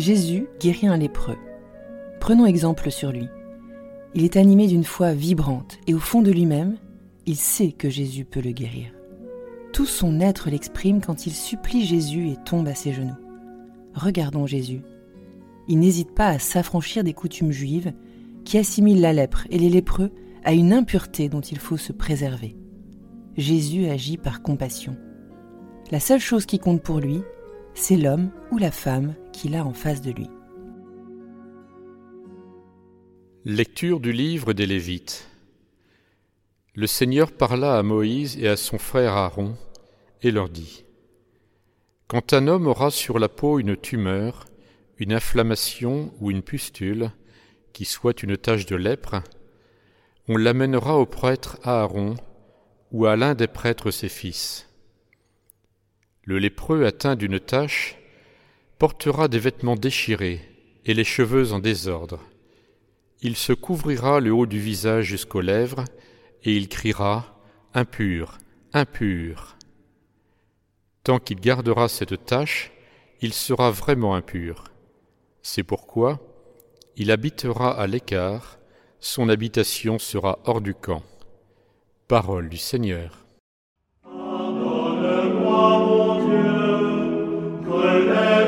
Jésus guérit un lépreux. Prenons exemple sur lui. Il est animé d'une foi vibrante et au fond de lui-même, il sait que Jésus peut le guérir. Tout son être l'exprime quand il supplie Jésus et tombe à ses genoux. Regardons Jésus. Il n'hésite pas à s'affranchir des coutumes juives qui assimilent la lèpre et les lépreux à une impureté dont il faut se préserver. Jésus agit par compassion. La seule chose qui compte pour lui, c'est l'homme ou la femme qu'il a en face de lui. Lecture du livre des Lévites. Le Seigneur parla à Moïse et à son frère Aaron et leur dit Quand un homme aura sur la peau une tumeur, une inflammation ou une pustule, qui soit une tache de lèpre, on l'amènera au prêtre Aaron ou à l'un des prêtres ses fils. Le lépreux atteint d'une tache portera des vêtements déchirés et les cheveux en désordre. Il se couvrira le haut du visage jusqu'aux lèvres et il criera Impur, impur. Tant qu'il gardera cette tache, il sera vraiment impur. C'est pourquoi il habitera à l'écart, son habitation sera hors du camp. Parole du Seigneur. Amen.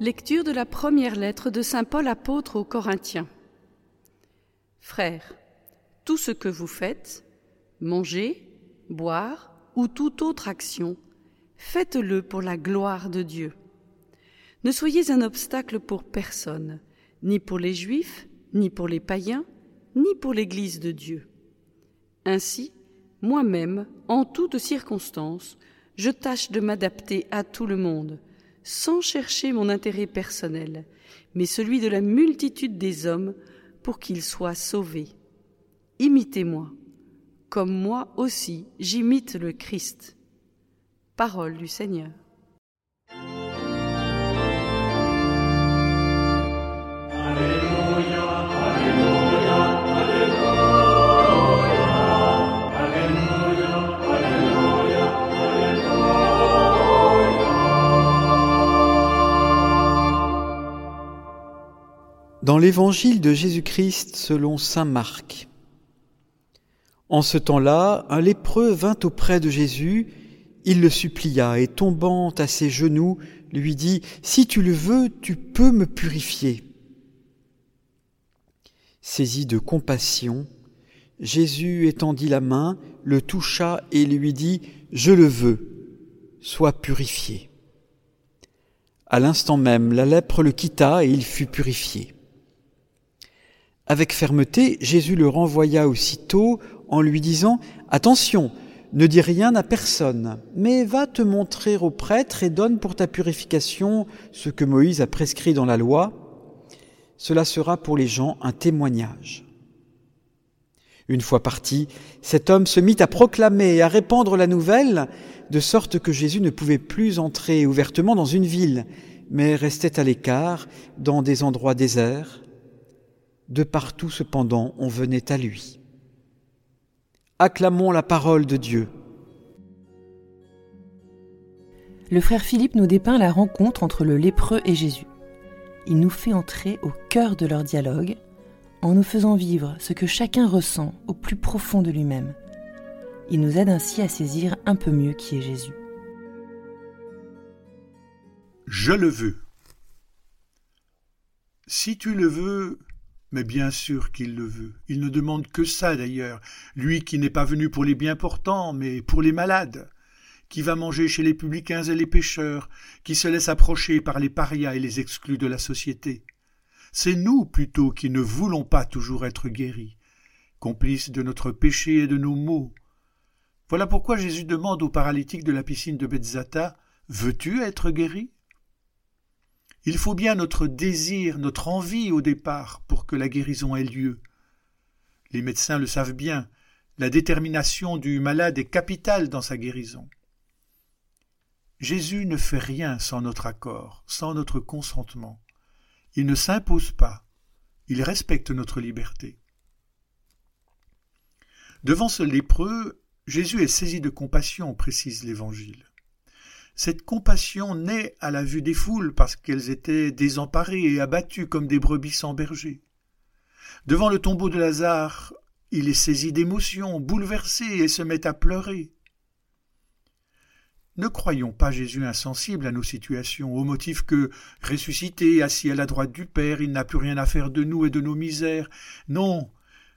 Lecture de la première lettre de Saint Paul apôtre aux Corinthiens. Frères, tout ce que vous faites, manger, boire ou toute autre action, faites-le pour la gloire de Dieu. Ne soyez un obstacle pour personne, ni pour les Juifs, ni pour les païens, ni pour l'Église de Dieu. Ainsi, moi-même, en toutes circonstances, je tâche de m'adapter à tout le monde, sans chercher mon intérêt personnel, mais celui de la multitude des hommes pour qu'ils soient sauvés. Imitez-moi, comme moi aussi j'imite le Christ. Parole du Seigneur. Dans l'évangile de Jésus-Christ selon Saint Marc. En ce temps-là, un lépreux vint auprès de Jésus, il le supplia et tombant à ses genoux, lui dit, Si tu le veux, tu peux me purifier. Saisi de compassion, Jésus étendit la main, le toucha et lui dit, Je le veux, sois purifié. À l'instant même, la lèpre le quitta et il fut purifié. Avec fermeté, Jésus le renvoya aussitôt en lui disant Attention, ne dis rien à personne, mais va te montrer au prêtre et donne pour ta purification ce que Moïse a prescrit dans la loi. Cela sera pour les gens un témoignage. Une fois parti, cet homme se mit à proclamer et à répandre la nouvelle, de sorte que Jésus ne pouvait plus entrer ouvertement dans une ville, mais restait à l'écart, dans des endroits déserts. De partout, cependant, on venait à lui. Acclamons la parole de Dieu. Le frère Philippe nous dépeint la rencontre entre le lépreux et Jésus. Il nous fait entrer au cœur de leur dialogue, en nous faisant vivre ce que chacun ressent au plus profond de lui-même. Il nous aide ainsi à saisir un peu mieux qui est Jésus. Je le veux. Si tu le veux, mais bien sûr qu'il le veut. Il ne demande que ça d'ailleurs, lui qui n'est pas venu pour les bien portants, mais pour les malades, qui va manger chez les publicains et les pécheurs, qui se laisse approcher par les parias et les exclus de la société. C'est nous plutôt qui ne voulons pas toujours être guéris, complices de notre péché et de nos maux. Voilà pourquoi Jésus demande au paralytique de la piscine de Bethzata Veux-tu être guéri? Il faut bien notre désir, notre envie au départ pour que la guérison ait lieu. Les médecins le savent bien, la détermination du malade est capitale dans sa guérison. Jésus ne fait rien sans notre accord, sans notre consentement. Il ne s'impose pas, il respecte notre liberté. Devant ce lépreux, Jésus est saisi de compassion, précise l'Évangile. Cette compassion naît à la vue des foules parce qu'elles étaient désemparées et abattues comme des brebis sans berger. Devant le tombeau de Lazare, il est saisi d'émotion, bouleversé et se met à pleurer. Ne croyons pas Jésus insensible à nos situations, au motif que, ressuscité, assis à la droite du Père, il n'a plus rien à faire de nous et de nos misères. Non,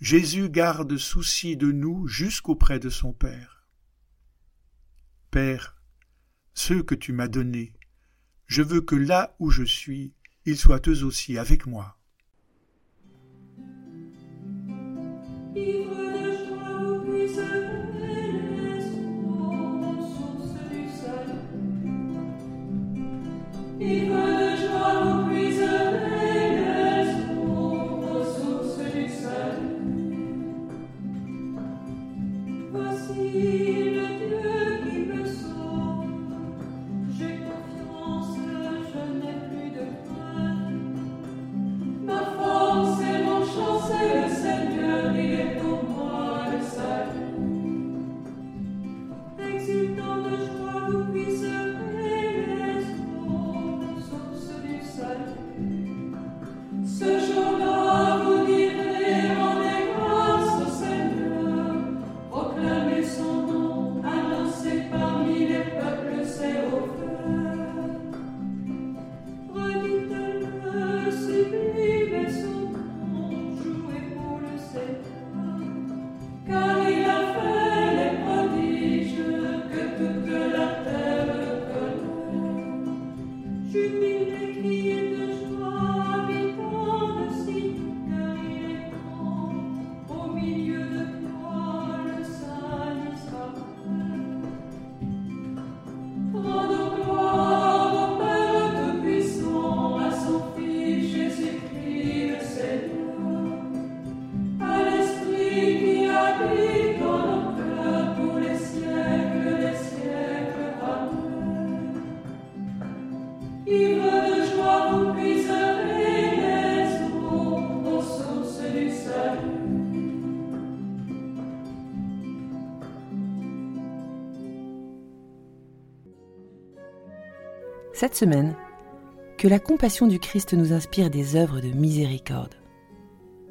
Jésus garde souci de nous jusqu'auprès de son Père. Père, ceux que tu m'as donnés, je veux que là où je suis, ils soient eux aussi avec moi. Cette semaine, que la compassion du Christ nous inspire des œuvres de miséricorde.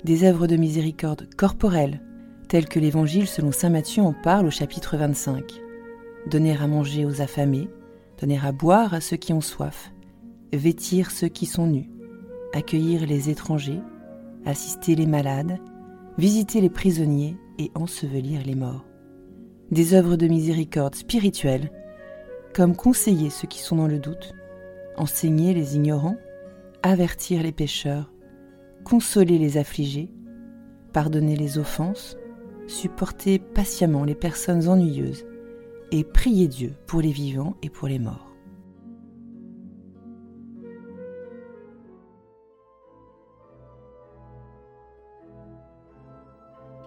Des œuvres de miséricorde corporelles, telles que l'Évangile selon Saint Matthieu en parle au chapitre 25. Donner à manger aux affamés, donner à boire à ceux qui ont soif, vêtir ceux qui sont nus, accueillir les étrangers, assister les malades, visiter les prisonniers et ensevelir les morts. Des œuvres de miséricorde spirituelle comme conseiller ceux qui sont dans le doute, enseigner les ignorants, avertir les pécheurs, consoler les affligés, pardonner les offenses, supporter patiemment les personnes ennuyeuses et prier Dieu pour les vivants et pour les morts.